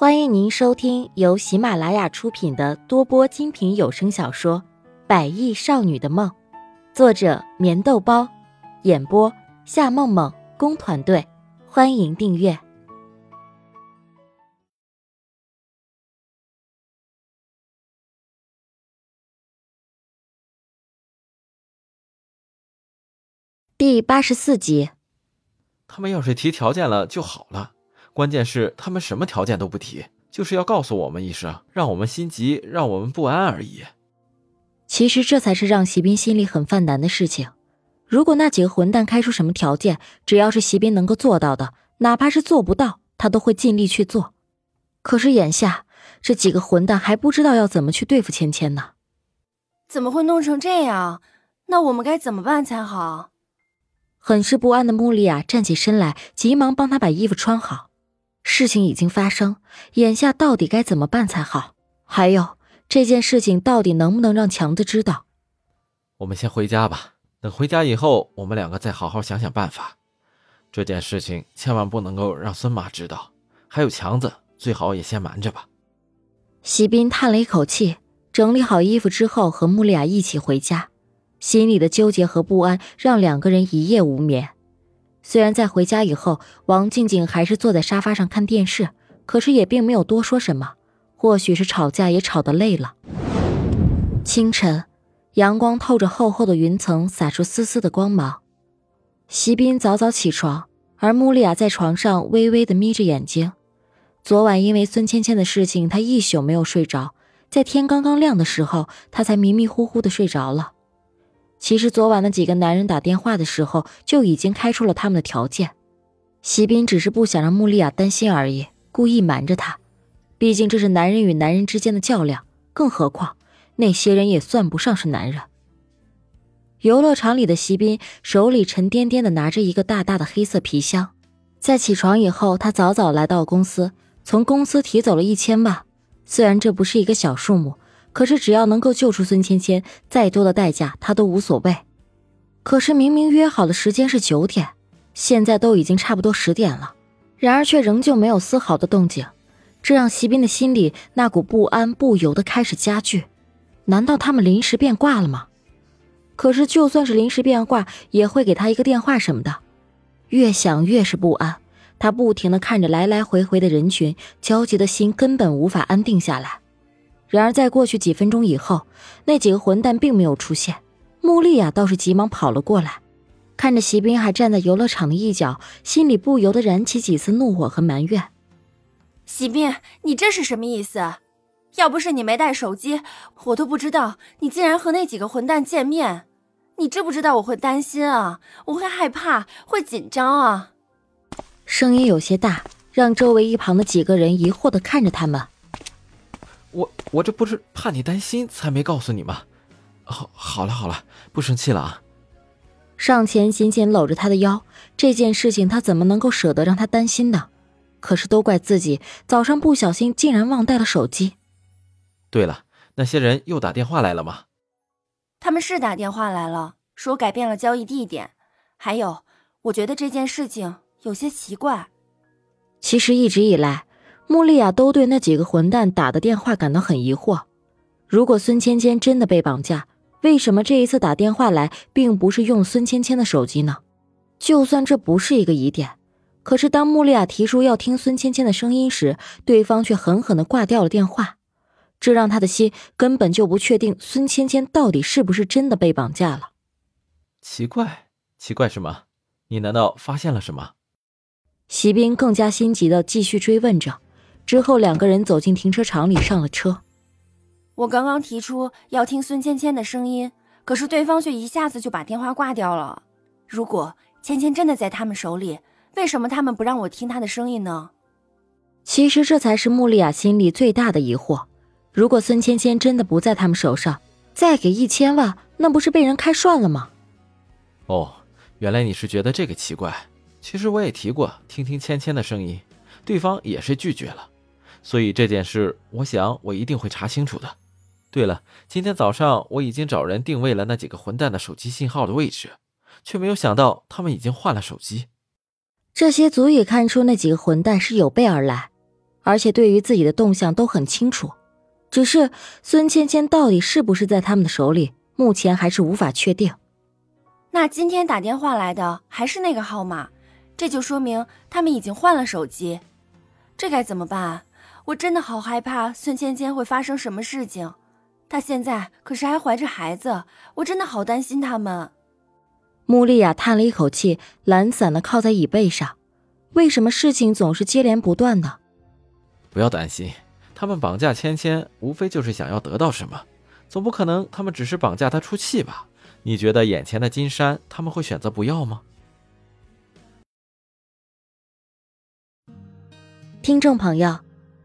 欢迎您收听由喜马拉雅出品的多播精品有声小说《百亿少女的梦》，作者：棉豆包，演播：夏梦梦工团队。欢迎订阅第八十四集。他们要是提条件了就好了。关键是他们什么条件都不提，就是要告诉我们一声，让我们心急，让我们不安而已。其实这才是让席斌心里很犯难的事情。如果那几个混蛋开出什么条件，只要是席斌能够做到的，哪怕是做不到，他都会尽力去做。可是眼下这几个混蛋还不知道要怎么去对付芊芊呢？怎么会弄成这样？那我们该怎么办才好？很是不安的穆丽亚站起身来，急忙帮他把衣服穿好。事情已经发生，眼下到底该怎么办才好？还有这件事情到底能不能让强子知道？我们先回家吧，等回家以后，我们两个再好好想想办法。这件事情千万不能够让孙妈知道，还有强子，最好也先瞒着吧。席斌叹了一口气，整理好衣服之后，和穆丽亚一起回家，心里的纠结和不安让两个人一夜无眠。虽然在回家以后，王静静还是坐在沙发上看电视，可是也并没有多说什么。或许是吵架也吵得累了。清晨，阳光透着厚厚的云层，洒出丝丝的光芒。席斌早早起床，而穆丽亚在床上微微的眯着眼睛。昨晚因为孙芊芊的事情，她一宿没有睡着，在天刚刚亮的时候，她才迷迷糊糊的睡着了。其实昨晚那几个男人打电话的时候就已经开出了他们的条件，席斌只是不想让穆丽亚担心而已，故意瞒着她。毕竟这是男人与男人之间的较量，更何况那些人也算不上是男人。游乐场里的席斌手里沉甸甸的拿着一个大大的黑色皮箱，在起床以后，他早早来到公司，从公司提走了一千万。虽然这不是一个小数目。可是只要能够救出孙芊芊，再多的代价他都无所谓。可是明明约好的时间是九点，现在都已经差不多十点了，然而却仍旧没有丝毫的动静，这让席斌的心里那股不安不由得开始加剧。难道他们临时变卦了吗？可是就算是临时变卦，也会给他一个电话什么的。越想越是不安，他不停的看着来来回回的人群，焦急的心根本无法安定下来。然而，在过去几分钟以后，那几个混蛋并没有出现。穆丽亚倒是急忙跑了过来，看着席斌还站在游乐场的一角，心里不由得燃起几丝怒火和埋怨。席斌，你这是什么意思？要不是你没带手机，我都不知道你竟然和那几个混蛋见面。你知不知道我会担心啊？我会害怕，会紧张啊！声音有些大，让周围一旁的几个人疑惑的看着他们。我我这不是怕你担心才没告诉你吗？好，好了好了，不生气了啊。上前紧紧搂着他的腰，这件事情他怎么能够舍得让他担心呢？可是都怪自己早上不小心竟然忘带了手机。对了，那些人又打电话来了吗？他们是打电话来了，说改变了交易地点。还有，我觉得这件事情有些奇怪。其实一直以来。穆丽亚都对那几个混蛋打的电话感到很疑惑。如果孙芊芊真的被绑架，为什么这一次打电话来并不是用孙芊芊的手机呢？就算这不是一个疑点，可是当穆丽亚提出要听孙芊芊的声音时，对方却狠狠地挂掉了电话，这让他的心根本就不确定孙芊芊到底是不是真的被绑架了。奇怪，奇怪什么？你难道发现了什么？席斌更加心急地继续追问着。之后，两个人走进停车场里，上了车。我刚刚提出要听孙芊芊的声音，可是对方却一下子就把电话挂掉了。如果芊芊真的在他们手里，为什么他们不让我听她的声音呢？其实这才是穆丽亚心里最大的疑惑。如果孙芊芊真的不在他们手上，再给一千万，那不是被人开涮了吗？哦，原来你是觉得这个奇怪。其实我也提过听听芊芊的声音，对方也是拒绝了。所以这件事，我想我一定会查清楚的。对了，今天早上我已经找人定位了那几个混蛋的手机信号的位置，却没有想到他们已经换了手机。这些足以看出那几个混蛋是有备而来，而且对于自己的动向都很清楚。只是孙芊芊到底是不是在他们的手里，目前还是无法确定。那今天打电话来的还是那个号码，这就说明他们已经换了手机。这该怎么办？我真的好害怕孙芊芊会发生什么事情。她现在可是还怀着孩子，我真的好担心他们。穆丽亚叹了一口气，懒散的靠在椅背上。为什么事情总是接连不断呢？不要担心，他们绑架芊芊，无非就是想要得到什么，总不可能他们只是绑架她出气吧？你觉得眼前的金山他们会选择不要吗？听众朋友，